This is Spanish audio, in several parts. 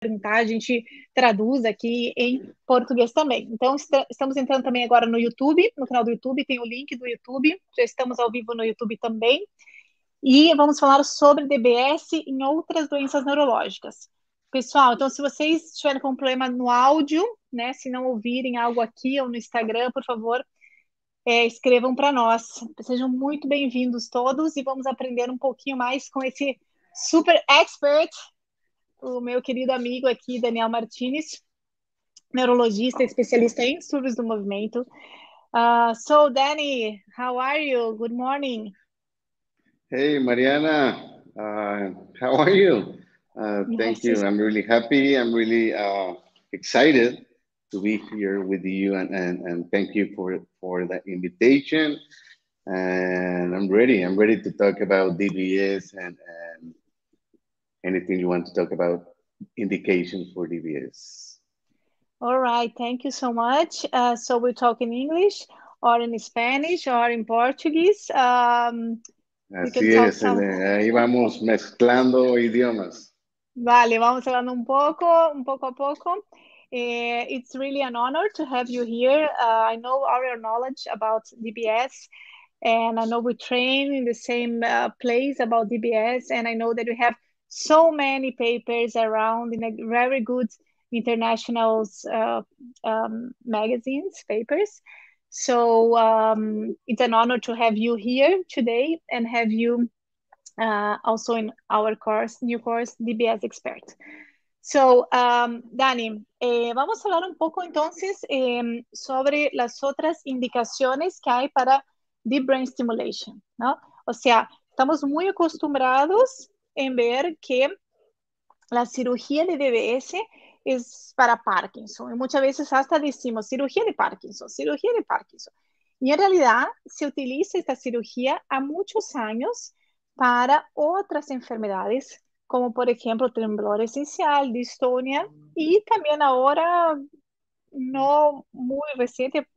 perguntar, a gente traduz aqui em português também. Então, estamos entrando também agora no YouTube, no canal do YouTube, tem o link do YouTube, já estamos ao vivo no YouTube também. E vamos falar sobre DBS em outras doenças neurológicas. Pessoal, então se vocês tiverem com problema no áudio, né, se não ouvirem algo aqui ou no Instagram, por favor, é, escrevam para nós. Sejam muito bem-vindos todos e vamos aprender um pouquinho mais com esse super expert, o meu querido amigo aqui, Daniel Martinez, neurologista, especialista em distúrbios do movimento. Uh, so, Danny, how are you? Good morning. Hey, Mariana, uh, how are you? Uh, thank you. I'm really happy. I'm really excited to be here with you and, and, and thank you for, for the invitation. And I'm ready. I'm ready to talk about DBS and, and anything you want to talk about indications for DBS. All right. Thank you so much. Uh, so we talk in English or in Spanish or in Portuguese. Um, Así es. Some... Ahí vamos mezclando idiomas. Vale, vamos hablando un poco, un poco a poco. Uh, it's really an honor to have you here. Uh, I know our knowledge about DBS, and I know we train in the same uh, place about DBS, and I know that we have so many papers around in a very good international uh, um, magazines, papers. So um, it's an honor to have you here today and have you uh, also in our course, new course, DBS Expert. So, um, Dani, eh, vamos a hablar un poco entonces eh, sobre las otras indicaciones que hay para deep brain stimulation, ¿no? O sea, estamos muy acostumbrados en ver que la cirugía de DBS es para Parkinson. Y muchas veces hasta decimos cirugía de Parkinson, cirugía de Parkinson. Y en realidad se utiliza esta cirugía a muchos años para otras enfermedades como por ejemplo temblor esencial, distonia y también ahora no muy reciente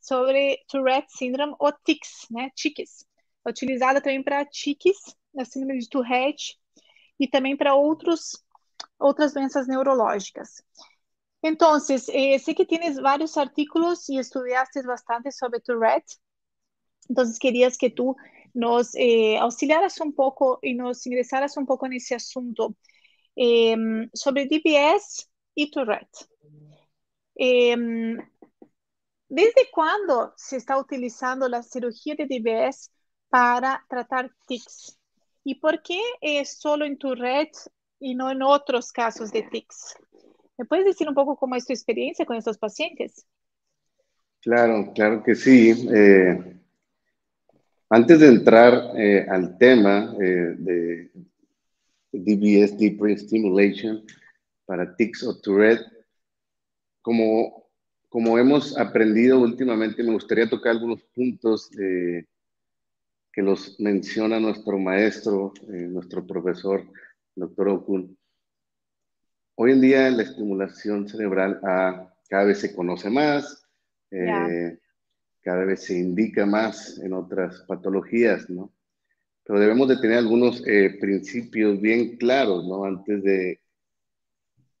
sobre Tourette Syndrome o tics, né, tics, utilizada também para tics, a síndrome de Tourette e também para outros outras doenças neurológicas. Então, eh, sei que tienes vários artículos e estudiaste bastante sobre Tourette, então querias que tu nos eh, auxiliaras poco y nos ingresaras un poco en ese asunto eh, sobre DBS y Tourette. ¿Desde cuándo se está utilizando la cirugía de DBS para tratar tics? ¿Y por qué es solo en Tourette y no en otros casos de tics? ¿Me puedes decir un poco cómo es tu experiencia con estos pacientes? Claro, claro que sí. Eh, Antes de entrar eh, al tema eh, de DBS, Deep Brain Stimulation, para tics o Tourette, como, como hemos aprendido últimamente, me gustaría tocar algunos puntos eh, que los menciona nuestro maestro, nuestro profesor, doctor Okun. Hoy en día la estimulación cerebral ah, cada vez se conoce más cada vez se indica más en otras patologías, ¿no? Pero debemos de tener algunos eh, principios bien claros, ¿no? Antes de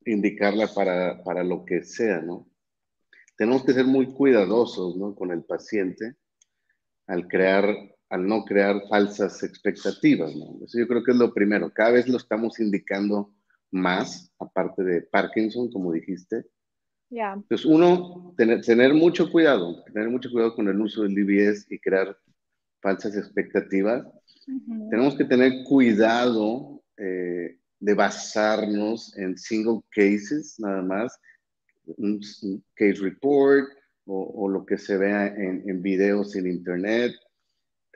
indicarla para, para, lo que sea, ¿no? Tenemos que ser muy cuidadosos, ¿no? Con el paciente al crear, al no crear falsas expectativas, ¿no? Eso yo creo que es lo primero. Cada vez lo estamos indicando más, aparte de Parkinson, como dijiste, entonces, uno, tener, tener, mucho cuidado, tener mucho cuidado con el uso del DBS y crear falsas expectativas. Tenemos que tener cuidado eh, de basarnos en single cases, nada más, un, case report o, o, lo que se vea en, en, videos en internet.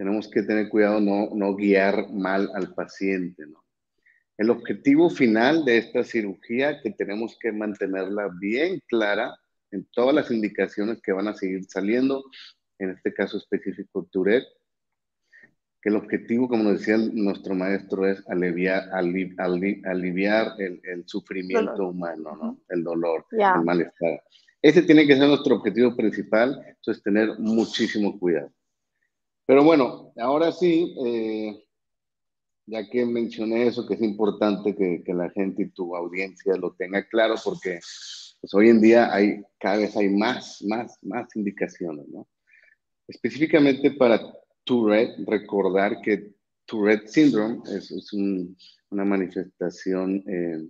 Tenemos que tener cuidado no, no guiar mal al paciente, ¿no? El objetivo final de esta cirugía, que tenemos que mantenerla bien clara en todas las indicaciones que van a seguir saliendo, en este caso específico Tourette, que el objetivo, como nos decía nuestro maestro, es aliviar, aliviar el, sufrimiento humano, ¿no? el dolor, el malestar. Ese tiene que ser nuestro objetivo principal, entonces tener muchísimo cuidado. Pero bueno, ahora sí, eh, ya que mencioné eso, que es importante que, que, la gente y tu audiencia lo tenga claro, porque pues, hoy en día hay, cada vez hay más, más, más indicaciones, ¿no? Específicamente para Tourette, recordar que Tourette Syndrome es, es un, una manifestación eh,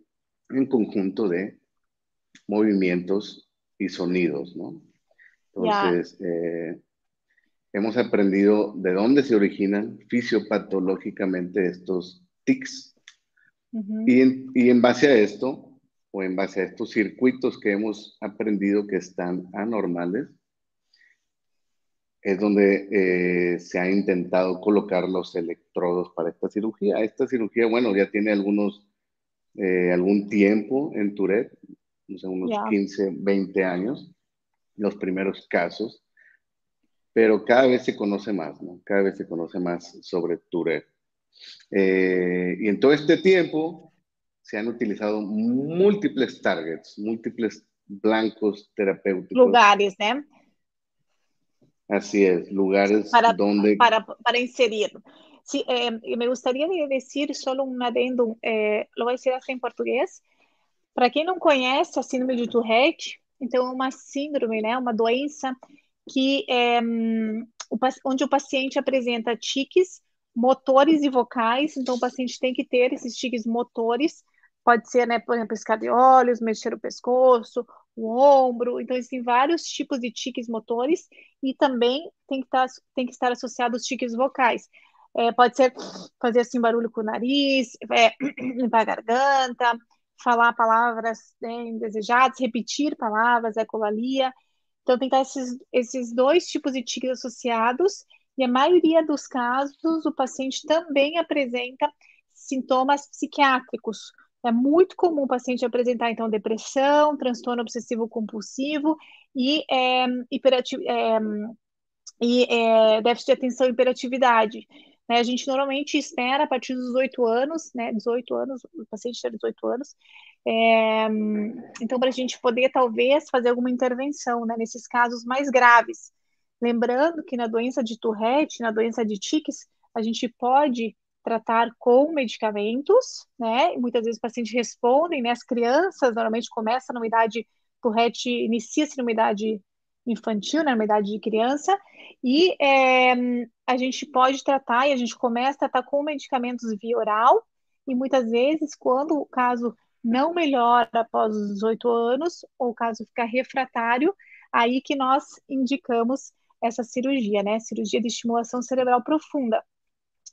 en conjunto de movimientos y sonidos, ¿no? Entonces, eh, hemos aprendido de dónde se originan fisiopatológicamente estos tics. y, en, y, en, base a esto, o en base a estos circuitos que hemos aprendido que están anormales, es donde eh, se ha intentado colocar los electrodos para esta cirugía. Esta cirugía, bueno, ya tiene algunos, eh, algún tiempo en Tourette, no sé, unos 15, 20 años, los primeros casos, pero cada vez se conoce más, ¿no? Cada vez se conoce más sobre Tourette. Eh, y en todo este tiempo se han utilizado múltiples targets, múltiples blancos terapéuticos. Lugares, ¿eh? Así es, lugares para, donde... Para, para inserir. Sí, eh, me gustaría decir solo um adendo, eh, lo vou dizer assim em português. Para quem não conhece a síndrome de Tourette, então é uma síndrome, né, uma doença que é, onde o paciente apresenta tiques motores e vocais, então o paciente tem que ter esses tiques motores, pode ser, né, por exemplo, piscar de olhos, mexer o pescoço, o ombro, então existem vários tipos de tiques motores e também tem que estar, tem que estar associado os tiques vocais. É, pode ser fazer assim barulho com o nariz, é, limpar a garganta, falar palavras né, indesejadas, repetir palavras, ecolalia. Então tem esses, esses dois tipos de tiques associados e a maioria dos casos o paciente também apresenta sintomas psiquiátricos, é muito comum o paciente apresentar, então, depressão, transtorno obsessivo compulsivo e, é, hiperativo, é, e é, déficit de atenção e hiperatividade. Né? A gente normalmente espera a partir dos 18 anos, né? 18 anos, o paciente tem 18 anos. É, então, para a gente poder, talvez, fazer alguma intervenção né? nesses casos mais graves. Lembrando que na doença de Tourette, na doença de tiques, a gente pode tratar com medicamentos, né? Muitas vezes os pacientes respondem, né? As crianças normalmente começam numa idade, Tourette inicia-se numa idade infantil, né? numa idade de criança, e é, a gente pode tratar, e a gente começa a tratar com medicamentos via oral, e muitas vezes, quando o caso não melhora após os 18 anos, ou caso ficar refratário, aí que nós indicamos essa cirurgia, né? Cirurgia de estimulação cerebral profunda.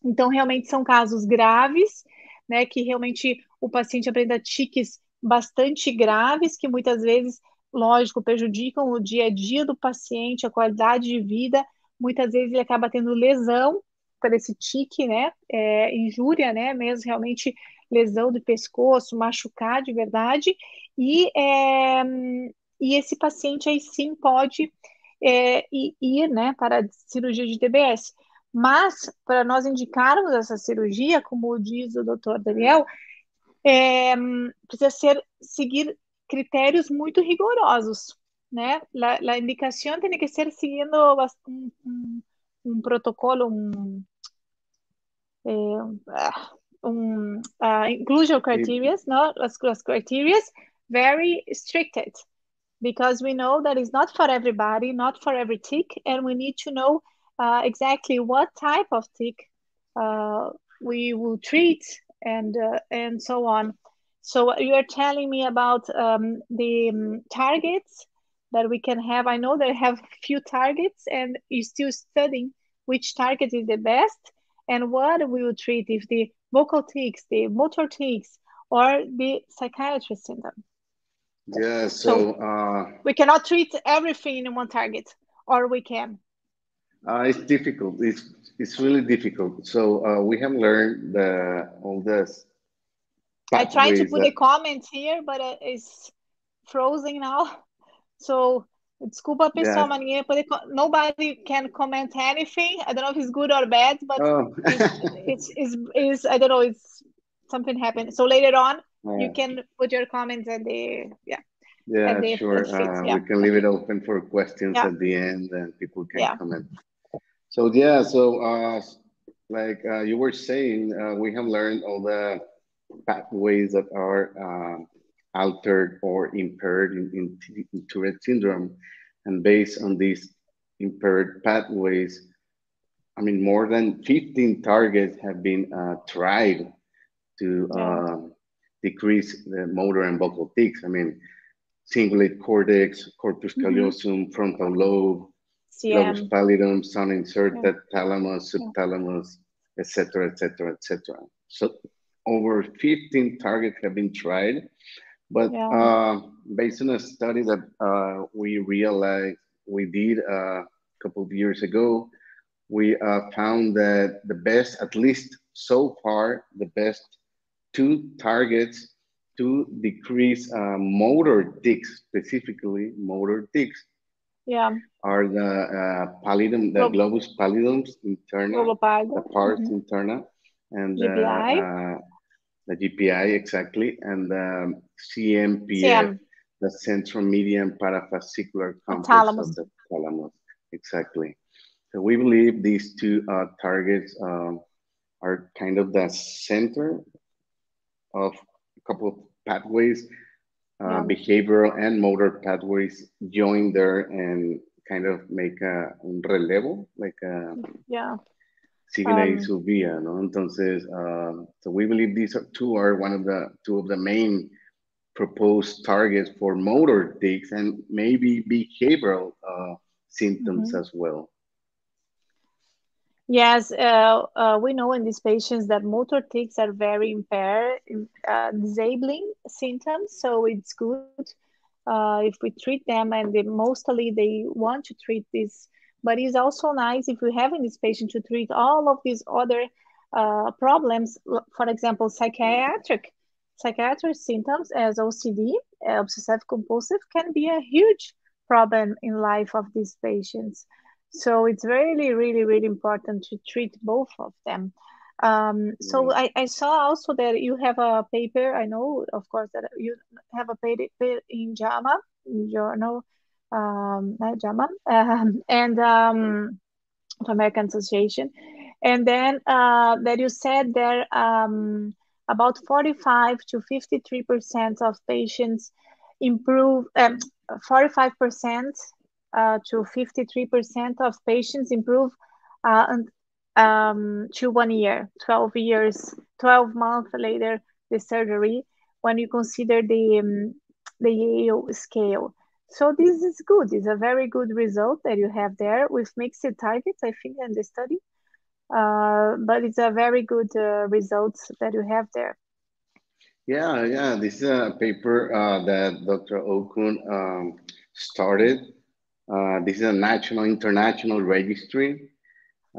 Então, realmente são casos graves, né, que realmente o paciente apresenta tiques bastante graves, que muitas vezes, lógico, prejudicam o dia a dia do paciente, a qualidade de vida. Muitas vezes ele acaba tendo lesão por esse tique, né, é, injúria, né, mesmo realmente lesão do pescoço, machucar de verdade. E, é, e esse paciente aí sim pode é, ir, né, para cirurgia de TBS. Mas, para nós indicarmos essa cirurgia, como diz o doutor Daniel, é, precisa ser, seguir critérios muito rigorosos, né? A, a indicação tem que ser seguindo um, um, um protocolo, um, é, um uh, inclusion criteria, no? as, as criteria very stricted, because we know that it's not for everybody, not for every tick, and we need to know uh, exactly what type of tick uh, we will treat and uh, and so on. So you are telling me about um, the um, targets that we can have. I know they have few targets, and you're still studying which target is the best and what we will treat if the vocal tics, the motor tics, or the psychiatry syndrome. Yeah, so, so uh, we cannot treat everything in one target, or we can. Uh, it's difficult. It's it's really difficult. So uh, we have learned the all this. I tried to put that... a comment here, but it's frozen now. So desculpa pessoal, mas ninguém pode. Nobody can comment anything. I don't know if it's good or bad, but oh. it's, it's, it's, it's I don't know. It's something happened. So later on, yeah. you can put your comments and the yeah. Yeah, sure. Uh, yeah. We can leave it open for questions yeah. at the end, and people can comment. So yeah, so uh, like uh, you were saying, uh, we have learned all the pathways that are uh, altered or impaired in, in, in, Tourette syndrome. And based on these impaired pathways, I mean, more than 15 targets have been uh, tried to. Um, decrease the motor and vocal tics. I mean, cingulate cortex, corpus mm-hmm. callosum, mm -hmm. frontal lobe, globus pallidum, sun inserted, yeah. thalamus, subthalamus, etc., etc., etc. So over 15 targets have been tried, but yeah. uh, based on a study that uh, we realized we did uh, a couple of years ago, we uh, found that the best, at least so far, the best two targets to decrease uh, motor tics, specifically motor tics, yeah. Are the uh, pallidum, the globus pallidums interna, the pars mm -hmm. interna, and GPI. Uh, the GPI exactly, and the CMPF, CM. the central median parafascicular complex thalamus. of the thalamus. Exactly. So we believe these two uh, targets um, are kind of the center of a couple of pathways uh, yeah. behavioral and motor pathways join there and kind of make a relevo, like a yeah. Um, su vía, ¿no? Entonces, uh, so we believe these are two are one of the two of the main proposed targets for motor tics and maybe behavioral uh, symptoms mm -hmm. as well. Yes, uh, uh, we know in these patients that motor tics are very impaired, uh, disabling symptoms. So it's good uh, if we treat them, and they, mostly they want to treat this. But it's also nice if we have in this patient to treat all of these other uh, problems. For example, psychiatric psychiatric symptoms as OCD, obsessive compulsive, can be a huge problem in life of these patients. So it's really, really, really important to treat both of them. Um, so I, I saw also that you have a paper. I know, of course, that you have a paper in JAMA journal, um, JAMA, um, and um, American Association, and then uh, that you said there um, about 45 to 53 percent of patients improve. Um, 45 percent uh, to 53% of patients improve uh, um, to one year, 12 years, 12 months later the surgery when you consider the, um, the Yale scale. So this is good. It's a very good result that you have there with mixed targets, I think, in the study. Uh, but it's a very good uh, results that you have there. Yeah, yeah. This is a paper uh, that Dr. Okun um, started uh, this is a national, international registry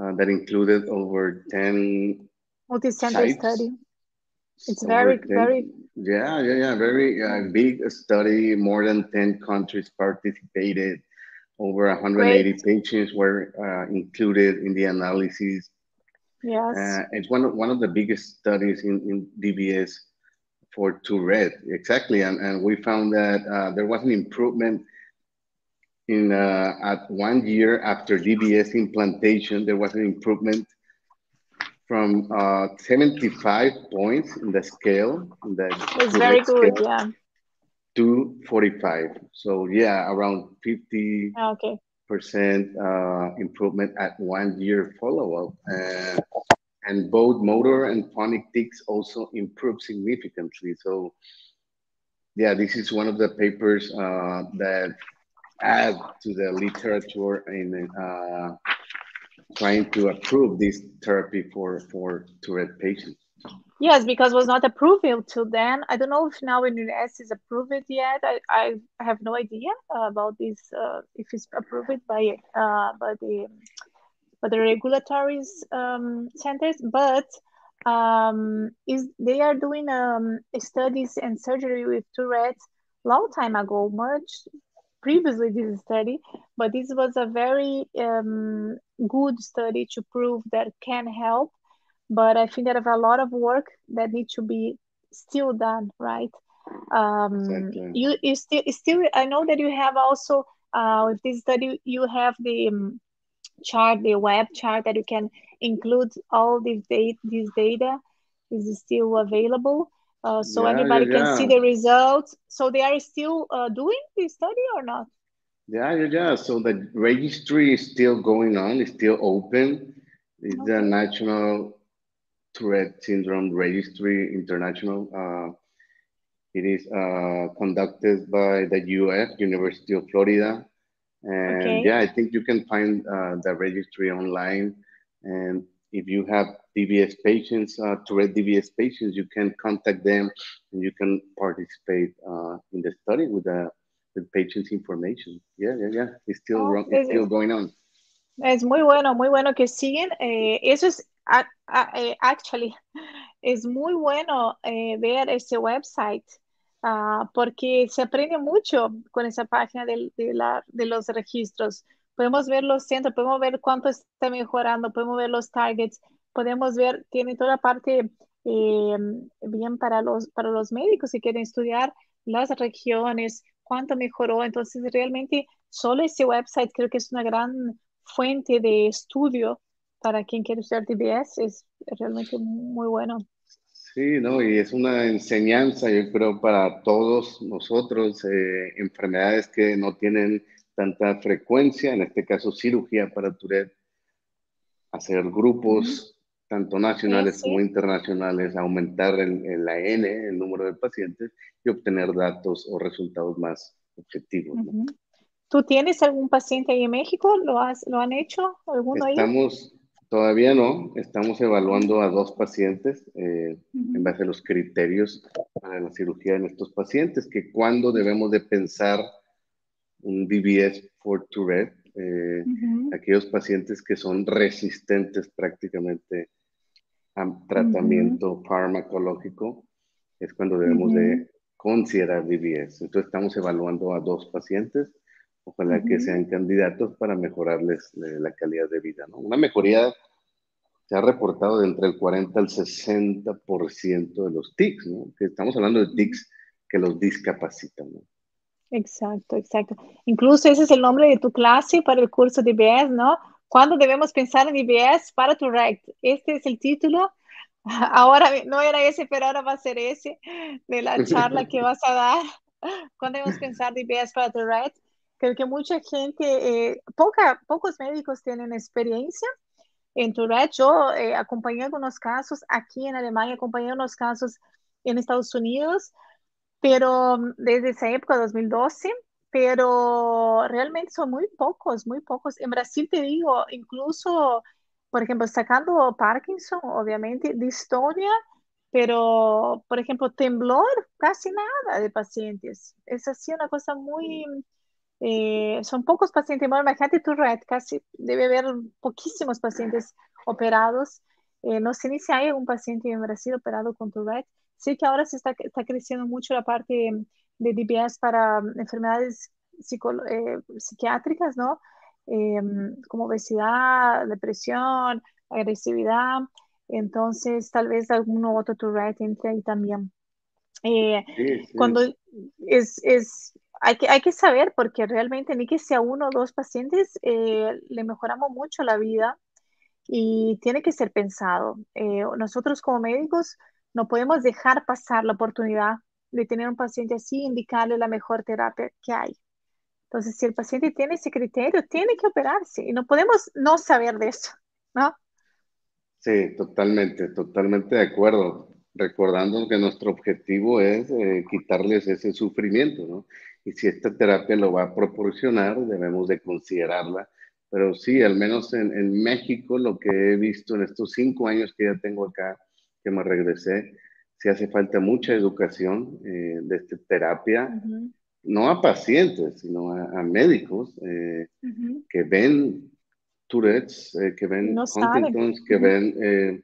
uh, that included over 10 multi-center study. It's very, very. Yeah, yeah, yeah. Very uh, big study. More than 10 countries participated. Over 180 Great. patients were uh, included in the analysis. Yes. Uh, it's one of, one of the biggest studies in, in DBS for Tourette. Exactly. And, and we found that uh, there was an improvement in uh, at one year after DBS implantation, there was an improvement from uh, 75 points in the scale. In the it's very good, yeah. To 45. So yeah, around 50 ah, okay. percent uh, improvement at one year follow-up. Uh, and both motor and phonic tics also improved significantly. So yeah, this is one of the papers uh, that add to the literature in uh, trying to approve this therapy for, for Tourette patients. Yes, because was not approved till then. I don't know if now in US is approved yet. I, I have no idea about this uh, if it's approved by uh, by the by the regulatory um, centers, but um, is they are doing um, studies and surgery with Tourette's long time ago, much previously this study, but this was a very um, good study to prove that can help. But I think that a lot of work that needs to be still done, right? Um, exactly. You you still still I know that you have also uh, with this study you have the um, chart, the web chart that you can include all this data, this data is still available. Uh, so yeah, anybody yeah, can see the results. So they are still uh, doing the study or not? Yeah, yeah, yeah. So the registry is still going on, it's still open. It's okay. the National Tourette Syndrome Registry International. Uh, it is uh, conducted by the UF, University of Florida. And okay. yeah, I think you can find uh, the registry online. And if you have DBS patients, uh, Tourette DBS patients, you can contact them and you can participate uh, in the study with the with patients' information. Yeah, yeah, yeah. It's still, oh, it's still going on. Es muy bueno, muy bueno que siguen. Eh, eso es, eh, actually, es muy bueno eh, ver ese website uh, porque se aprende mucho con esa página de, de, la, de los registros. Podemos ver los centros, podemos ver cuánto está mejorando, podemos ver los targets, podemos ver, tiene toda la parte bien para los, para los médicos que quieren estudiar las regiones, cuánto mejoró. Entonces, realmente, solo ese website creo que es una gran fuente de estudio para quien quiere estudiar DBS, es realmente muy bueno. Sí, no, y es una enseñanza, yo creo, para todos nosotros, eh, enfermedades que no tienen tanta frecuencia, en este caso cirugía para Tourette, hacer grupos, tanto nacionales como internacionales, aumentar el, el, N, el número de pacientes, y obtener datos o resultados más objetivos. ¿Tú tienes algún paciente ahí en México? ¿Lo, has, lo han hecho? ¿Alguno Estamos, todavía no, estamos evaluando a dos pacientes eh, en base a los criterios para la cirugía en estos pacientes, que cuando debemos de pensar un DBS for Tourette, eh, aquellos pacientes que son resistentes prácticamente tratamiento farmacológico, es cuando debemos de considerar DBS. Entonces estamos evaluando a dos pacientes, ojalá que sean candidatos para mejorarles eh, la calidad de vida. ¿no? Una mejoría se ha reportado de entre el 40 al 60% de los TICs, ¿no? que estamos hablando de TICs que los discapacitan. ¿no? Exacto, exacto. Incluso ese es el nombre de tu clase para el curso de IBS, ¿no? ¿Cuándo debemos pensar en IBS para tu RECT? Este es el título. Ahora no era ese, pero ahora va a ser ese de la charla que vas a dar. ¿Cuándo debemos pensar en IBS para tu RECT? Creo que mucha gente, eh, poca, pocos médicos tienen experiencia en Tourette. Yo eh, acompañé algunos casos aquí en Alemania, acompañé unos casos en Estados Unidos, pero desde esa época, 2012, pero realmente son muy pocos, muy pocos. En Brasil te digo, incluso, por ejemplo, sacando Parkinson, obviamente, distonia, pero, por ejemplo, temblor, casi nada de pacientes. Es así una cosa muy... Eh, son pocos pacientes, bueno, imagínate tu red, casi debe haber poquísimos pacientes operados. Eh, no sé ni si hay algún paciente en Brasil operado con tu Sí que ahora se está, está creciendo mucho la parte de DBS para enfermedades eh, psiquiátricas, ¿no? Em, como obesidad, depresión, agresividad. Entonces, tal vez algún otro Tourette entre ahí también. Eh, cuando es, es hay, que, hay que saber, porque realmente ni que sea uno o dos pacientes, eh, le mejoramos mucho la vida y tiene que ser pensado. nosotros como médicos no podemos dejar pasar la oportunidad de tener un paciente así, indicarle la mejor terapia que hay. Entonces, si el paciente tiene ese criterio, tiene que operarse y no podemos no saber de eso, ¿no? Sí, totalmente, totalmente de acuerdo. Recordando que nuestro objetivo es eh, quitarles ese sufrimiento, ¿no? Y si esta terapia lo va a proporcionar, debemos de considerarla. Pero sí, al menos en, en México, lo que he visto en estos cinco años que ya tengo acá, que me regresé, sí hace falta mucha educación eh, de esta terapia, no a pacientes, sino a, médicos eh, que ven Tourette's, eh, que ven Huntington's, que ven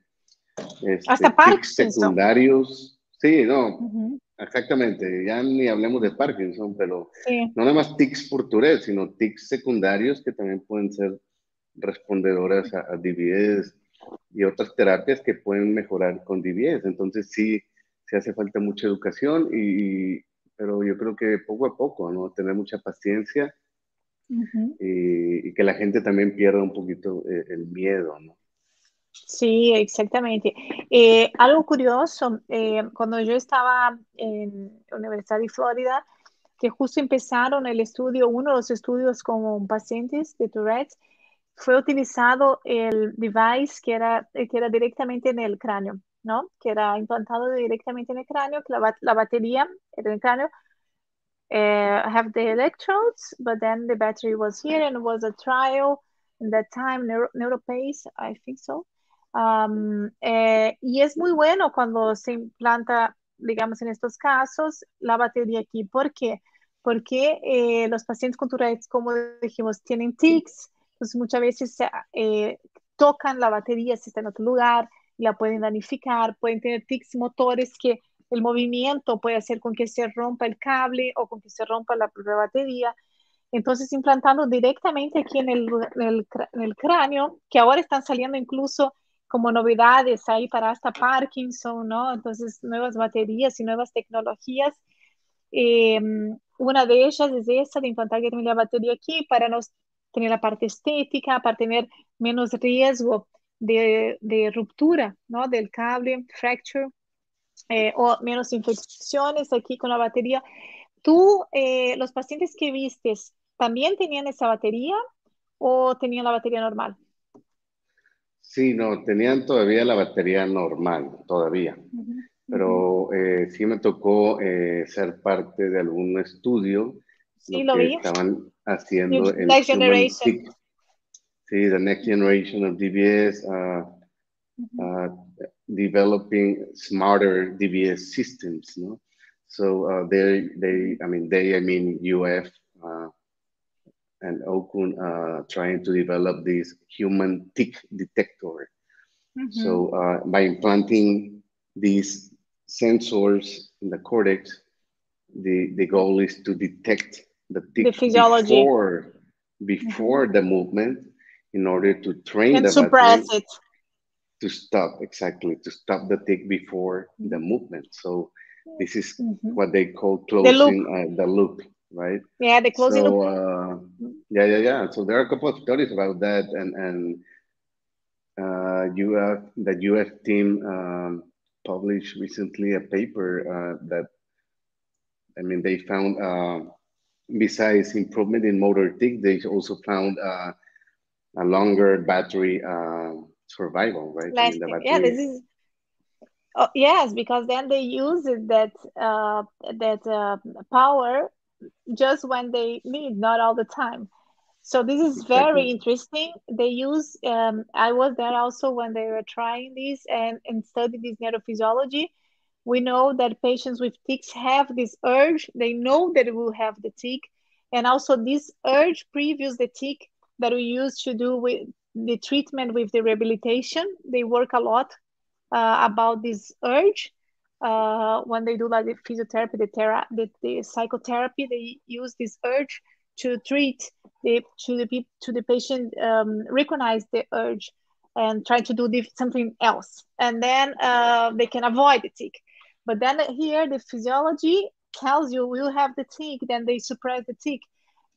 este, hasta Parkinson. secundarios. Sí, no, exactamente. Ya ni hablemos de Parkinson, pero no nada más tics por Tourette, sino tics secundarios que también pueden ser respondedoras a, a DBS, y otras terapias que pueden mejorar con DBS. Entonces sí, se hace falta mucha educación, y, pero yo creo que poco a poco, ¿no? Tener mucha paciencia y, que la gente también pierda un poquito eh, el, miedo, ¿no? Sí, exactamente. Eh, algo curioso, eh, cuando yo estaba en la Universidad de Florida, que justo empezaron el estudio, uno de los estudios con pacientes de Tourette, fue utilizado el device que era, que era directamente en el cráneo, ¿no? Que era implantado directamente en el cráneo, que la, la batería era en el cráneo. Uh, have the electrodes, but then the battery was here and it was a trial in that time, Neuro, NeuroPace, I think so. Um, eh, y es muy bueno cuando se implanta, digamos, en estos casos, la batería aquí. ¿Por qué? Porque eh, los pacientes con Tourette, como dijimos, tienen tics, pues muchas veces eh, tocan la batería si está en otro lugar, la pueden danificar, pueden tener tics motores que el movimiento puede hacer con que se rompa el cable o con que se rompa la, la batería. Entonces, implantando directamente aquí en el, en, el, cráneo, que ahora están saliendo incluso como novedades ahí para hasta Parkinson, ¿no? Entonces, nuevas baterías y nuevas tecnologías. Eh, una de ellas es esa de implantar la batería aquí para nos tener la parte estética, para tener menos riesgo de, de ruptura, ¿no? Del cable, fracture, eh, o menos infecciones aquí con la batería. ¿Tú, eh, los pacientes que vistes, también tenían esa batería o tenían la batería normal? Sí, no, tenían todavía la batería normal, todavía. Uh -huh. Pero eh, sí me tocó eh, ser parte de algún estudio sí, lo, lo que vi. estaban haciendo el Next Generation. Sí, the next generation of DBS, uh, uh -huh. uh, developing smarter DBS systems. No? So uh, they, they, I mean, they, I mean, UF uh, and Okun uh, trying to develop this human tick detector. Mm -hmm. So by implanting these sensors in the cortex, the, the goal is to detect the the physiology. before, before the movement in order to train and the suppress it to stop exactly to stop the tick before the movement so this is Mhm. what they call loop. closing uh, the loop right yeah the closing so loop uh, yeah yeah yeah so there are a couple of studies about that and and uh, UF the UF team um, published recently a paper uh, that I mean they found uh, besides improvement in motor tick they also found uh, a longer battery uh, survival right? I mean, the Lasting. yeah this is oh, yes because then they use it that uh, that uh, power just when they need not all the time. So this is very interesting. They use um, i was there also when they were trying this and, and study this neurophysiology we know that patients with tics have this urge. They know that it will have the tic. And also this urge previews the tic that we use to do with the treatment with the rehabilitation. They work a lot uh, about this urge. Uh, when they do like the physiotherapy the, thera- the, the psychotherapy they use this urge to treat the to the to the patient um, recognize the urge and try to do something else. And then uh, they can avoid the tic but then here the physiology tells you will have the tick, then they suppress the tick.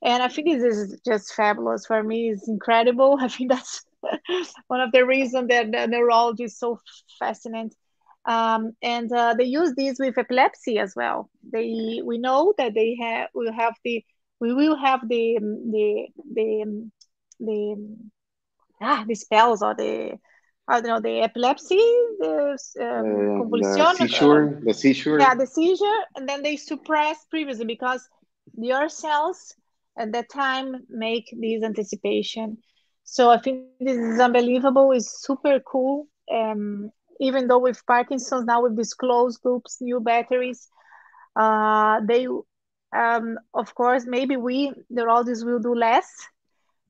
and i think this is just fabulous. For me it's incredible. I think that's one of the reasons that the neurology is so fascinating. Um, and uh, they use these with epilepsy as well. They we know that they have will have the we will have the the the the ah the spells or the I don't know the epilepsy the um, Uh, convulsion the seizure the seizure. yeah the seizure and then they suppress previously because your cells at that time make this anticipation. So i think this is unbelievable it's super cool. Um, even though with parkinson's now with these closed loops new batteries uh, they um, of course maybe we neurologists will do less.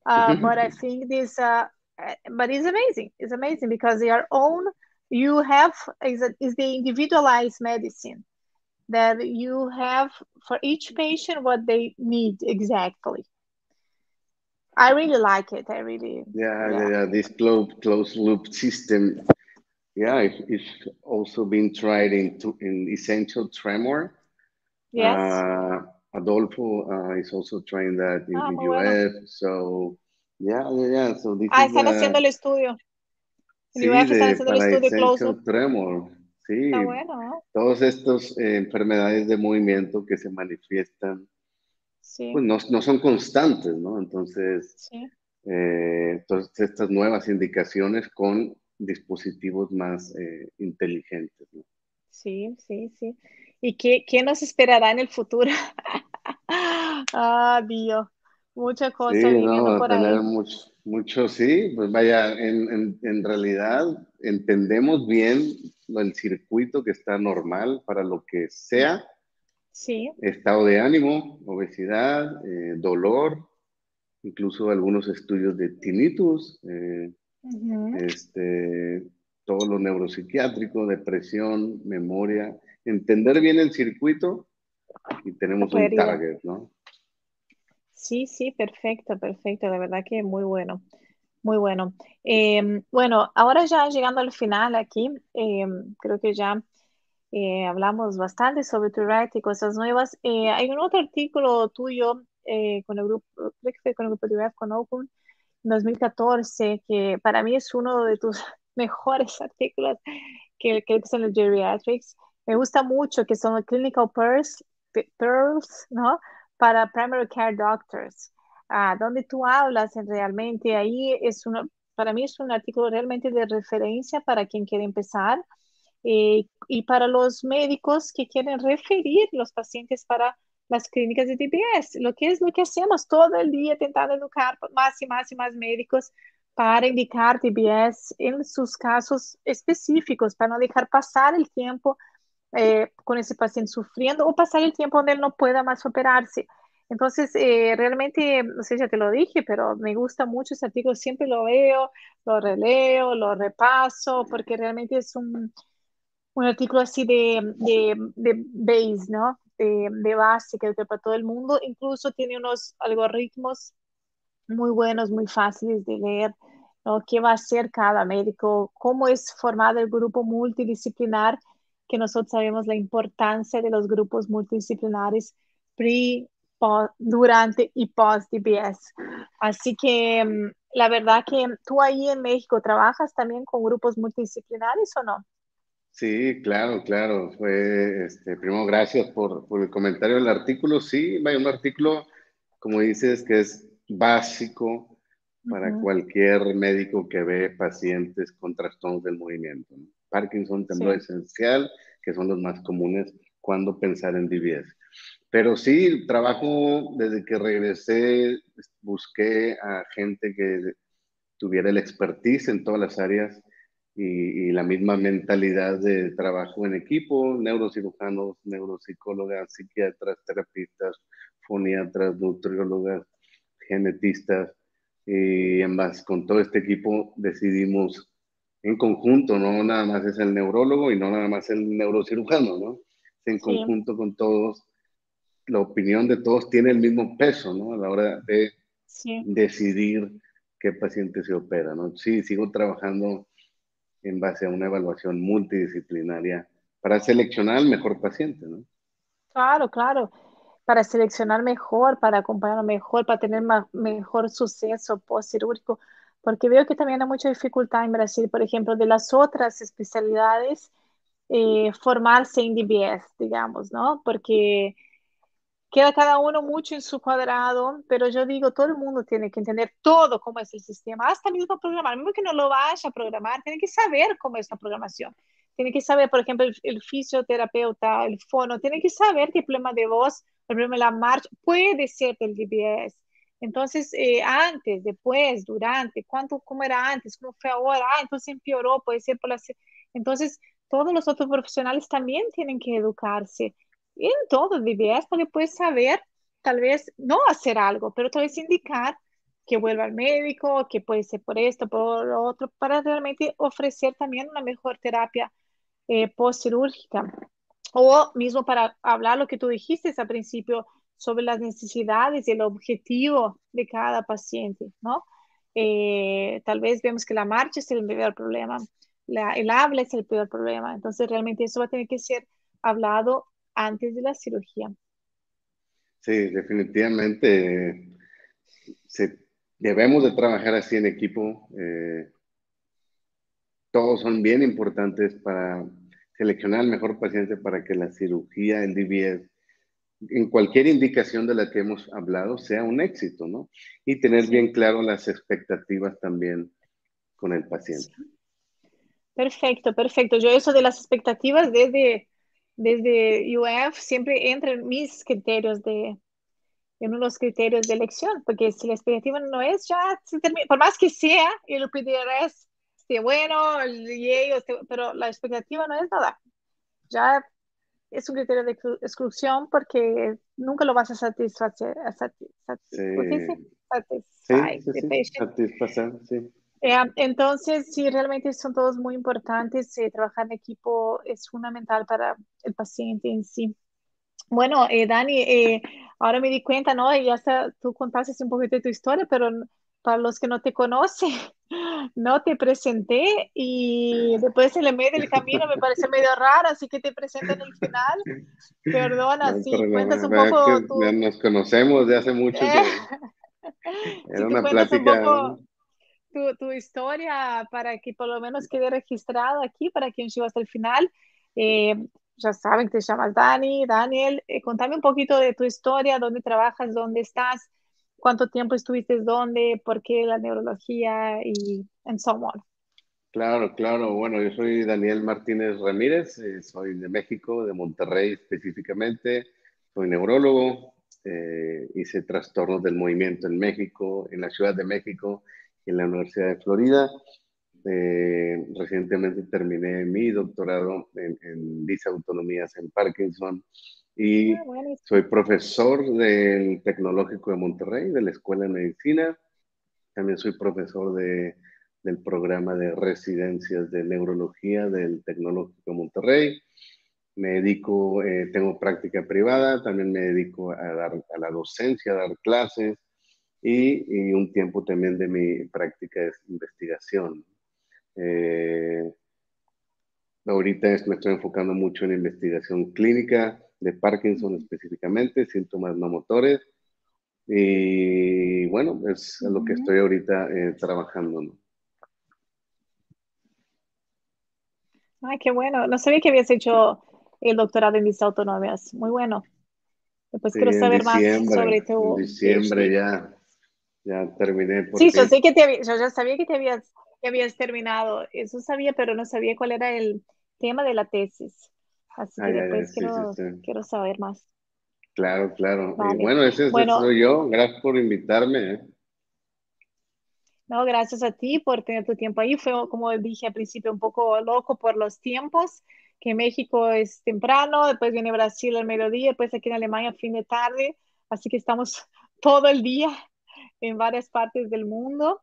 Uh, but i think this uh, but it's amazing it's amazing because your own you have is, a, is the individualized medicine that you have for each patient what they need exactly i really like it i really yeah, Yeah. yeah. This closed closed loop system, yeah, it, it's also been tried in in essential tremor. yes Uh, Adolfo uh, is also trying that in, in muy bueno. UF. So yeah. So this ah están haciendo el estudio Sí, de, para el tremor. Sí, Está bueno, ¿no? todas estas eh, enfermedades de movimiento que se manifiestan, Sí, pues no, no son constantes, ¿no? Entonces, sí. eh, entonces estas nuevas indicaciones con dispositivos más eh, inteligentes, ¿no? Sí, sí, sí. ¿Y qué, qué nos esperará en el futuro? Ah, Dios, mucha Sí, cosa no, va a por tener ahí. mucho, mucho, sí, pues vaya, en, en, en realidad entendemos bien el circuito que está normal para lo que sea, Sí, estado de ánimo, obesidad, eh, dolor, incluso algunos estudios de tinnitus, eh, este, todo lo neuropsiquiátrico, depresión, memoria, entender bien el circuito y tenemos un target, ¿no? Sí, sí, perfecto, perfecto. De verdad que muy bueno, muy bueno. Eh, bueno, ahora ya llegando al final aquí, eh, creo que ya eh, hablamos bastante sobre Tourette y cosas nuevas. Eh, hay un otro artículo tuyo eh, con el grupo, creo que fue con el grupo Tourette con Open, en 2014, que para mí es uno de tus mejores artículos, que creo que son los Geriatrics. Me gusta mucho que son Clinical Pearls, pe- Pearls, ¿no? Para Primary Care Doctors, ah, donde tú hablas en realmente, ahí es para mí es un artículo realmente de referencia para quien quiere empezar eh, y para los médicos que quieren referir los pacientes para las clínicas de DBS, lo que es lo que hacemos todo el día tentando educar más y más y más médicos para indicar DBS en sus casos específicos, para no dejar pasar el tiempo eh, con ese paciente sufriendo o pasar el tiempo donde él no pueda más operarse. Entonces, eh, realmente, no sé, ya te lo dije, pero me gusta mucho ese artículo, siempre lo veo, lo releo, lo repaso, porque realmente es un, un artículo así de, de, de base, ¿no? De, de base que es para todo el mundo. Incluso tiene unos algoritmos muy buenos, muy fáciles de leer, ¿no? ¿Qué va a hacer cada médico? ¿Cómo es formado el grupo multidisciplinar? Que nosotros sabemos la importancia de los grupos multidisciplinares pre, post, durante y post DBS. Así que mm, la verdad que tú ahí en México trabajas también con grupos multidisciplinares o no? Sí, claro, claro. Fue, este, primero, gracias por, por el comentario del artículo. Sí, vaya, un artículo, como dices, que es básico para Ujú, cualquier médico que ve pacientes con trastornos del movimiento. ¿no? Parkinson, Sí, temblor esencial, que son los más comunes cuando pensar en DBS. Pero sí, trabajo desde que regresé, busqué a gente que tuviera el expertise en todas las áreas y, y, la misma mentalidad de trabajo en equipo, neurocirujanos, neuropsicólogas, psiquiatras, terapistas, foniatras, nutriólogas, genetistas, y en con todo este equipo decidimos en conjunto, no nada más es el neurólogo y no nada más el neurocirujano, ¿no? En sí, conjunto con todos, la opinión de todos tiene el mismo peso, ¿no? A la hora de sí. decidir qué paciente se opera, ¿no? Sí, sigo trabajando en base a una evaluación multidisciplinaria para seleccionar al mejor paciente, ¿no? Claro, claro. Para seleccionar mejor, para acompañar mejor, para tener ma- mejor suceso postquirúrgico. Porque veo que también hay mucha dificultad en Brasil, por ejemplo, de las otras especialidades, eh, formarse en DBS, digamos, ¿no? Porque queda cada uno mucho en su cuadrado, pero yo digo, todo el mundo tiene que entender todo cómo es el sistema, hasta mismo programar, mismo que no lo vaya a programar, tiene que saber cómo es la programación. Tiene que saber, por ejemplo, el, el fisioterapeuta, el fono, tiene que saber qué problema de voz, el problema de la marcha puede ser del DBS. Entonces, eh, antes, después, durante, ¿cuánto, cómo era antes, cómo fue ahora? Ah, entonces empeoró, puede ser por la... Entonces, todos los otros profesionales también tienen que educarse en todo DBS porque puedes saber, tal vez no hacer algo, pero tal vez indicar que vuelva al médico, que puede ser por esto, por lo otro, para realmente ofrecer también una mejor terapia eh, postquirúrgica. O mismo para hablar lo que tú dijiste al principio sobre las necesidades y el objetivo de cada paciente, ¿no? Eh, tal vez vemos que la marcha es el peor problema, el habla es el peor problema, entonces realmente eso va a tener que ser hablado antes de la cirugía. Sí, definitivamente debemos de trabajar así en equipo. Eh, todos son bien importantes para seleccionar al mejor paciente para que la cirugía, el DBS, en cualquier indicación de la que hemos hablado, sea un éxito, ¿no? Y tener bien claro las expectativas también con el paciente. Perfecto, perfecto. Yo eso de las expectativas desde, desde UF siempre entra en mis criterios de, en unos criterios de elección, porque si la expectativa no es, ya se termina, por más que sea, el PDRS esté bueno, el pero la expectativa no es nada. Ya es un criterio de exclusión porque nunca lo vas a satisfacer. satisfacer, sí. Eh, entonces, sí, realmente son todos muy importantes. Eh, trabajar en equipo es fundamental para el paciente en sí. Bueno, eh, Dani, ahora me di cuenta, ¿no? Y hasta tú contaste un poquito de tu historia, pero para los que no te conocen, no te presenté y después en el medio del camino me parece medio raro, así que te presento en el final. Perdona, sí, cuentas un poco. Ya nos conocemos de hace mucho. Era una plática tu, historia para que por lo menos quede registrado aquí para quien llegó hasta el final. Eh, ya saben que te llamas Dani, Daniel. Eh, contame un poquito de tu historia, dónde trabajas, dónde estás, cuánto tiempo estuviste dónde, por qué la neurología y en so on. Claro, claro. Bueno, yo soy Daniel Martínez Ramírez, eh, soy de México, de Monterrey específicamente. Soy neurólogo, hice trastornos del movimiento en México, en la Ciudad de México en la Universidad de Florida. Eh, recientemente terminé mi doctorado en, en disautonomías en Parkinson y ah, soy profesor del Tecnológico de Monterrey, de la Escuela de Medicina. También soy profesor de, del programa de residencias de neurología del Tecnológico de Monterrey. Me dedico, eh, tengo práctica privada, también me dedico a, dar, a la docencia, a dar clases, y, un tiempo también de mi práctica de investigación. Eh, ahorita me estoy enfocando mucho en investigación clínica de Parkinson específicamente, síntomas no motores. Y bueno, es lo que estoy ahorita eh, trabajando. Ay, qué bueno. No sabía que habías hecho el doctorado en disautonomias. Muy bueno. Después quiero saber más sobre tu... En diciembre ya ya terminé. Sí, yo, sé que te, yo ya sabía que te habías, que habías terminado, eso sabía, pero no sabía cuál era el tema de la tesis. Así que después quiero, quiero, saber más. Claro, claro. bueno, ese, soy yo. Gracias por invitarme. ¿eh? No, gracias a ti por tener tu tiempo ahí. Fue, como dije al principio, un poco loco por los tiempos, que México es temprano, después viene Brasil al mediodía, después aquí en Alemania fin de tarde, así que estamos todo el día en varias partes del mundo.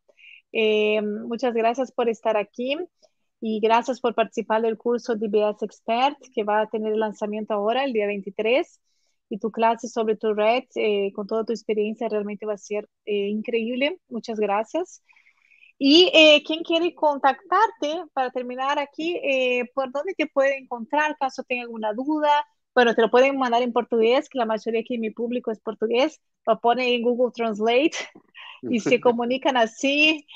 Eh, muchas gracias por estar aquí y gracias por participar del curso DBS Expert que va a tener lanzamiento ahora, el día 23. Y tu clase sobre tu red, eh, con toda tu experiencia, realmente va a ser eh, increíble. Muchas gracias. Y quien quiere contactarte para terminar aquí, ¿por dónde te puede encontrar caso tenga alguna duda? Bueno, te lo pueden mandar en portugués, que la mayoría aquí de mi público es portugués, lo ponen en Google Translate y se comunican así.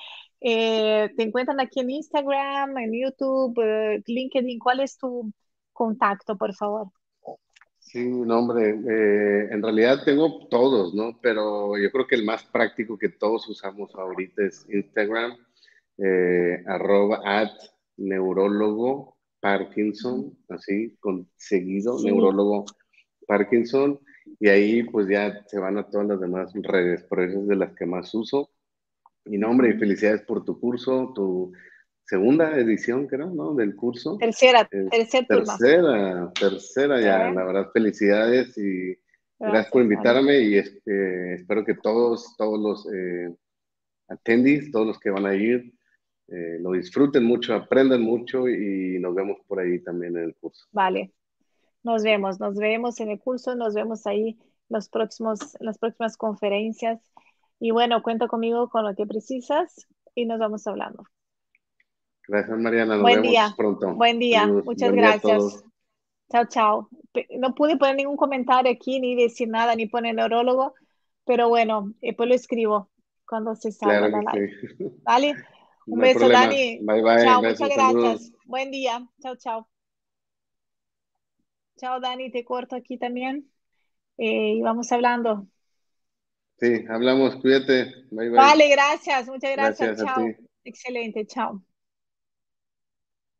Eh, te encuentran aquí en Instagram, en YouTube, eh, LinkedIn. ¿Cuál es tu contacto, por favor? Sí, no, hombre, eh, en realidad tengo todos, ¿no? Pero yo creo que el más práctico que todos usamos ahorita es Instagram, arroba at neurólogo Parkinson, así, con seguido, neurólogo Parkinson, y ahí pues ya se van a todas las demás redes, por eso es de las que más uso. Y no, hombre, y felicidades por tu curso, tu segunda edición, creo, ¿no? Del curso. Tercera, tercera, tercera, tercera ya, la verdad, felicidades y gracias, por invitarme y este, espero que todos, todos los eh, attendees, todos los que van a ir, eh, lo disfruten mucho, aprendan mucho y nos vemos por ahí también en el curso. Vale, nos vemos, nos vemos en el curso, nos vemos ahí los próximos, las próximas conferencias. Y bueno, cuenta conmigo con lo que precisas y nos vamos hablando. Gracias, Mariana. Nos Buen vemos día. pronto. Buen día. Muchas gracias. Chao, chao. No pude poner ningún comentario aquí, ni decir nada, ni poner neurólogo, pero bueno, después lo escribo cuando se salga la live. ¿Vale? Un beso, Dani. Bye, bye. Chao, muchas gracias. Buen día. Chao, chao. Chao, Dani. Te corto aquí también. Eh, y vamos hablando. Sí, hablamos. Cuídate. Bye, bye. Vale, gracias. Muchas gracias. chao. Excelente. Chao.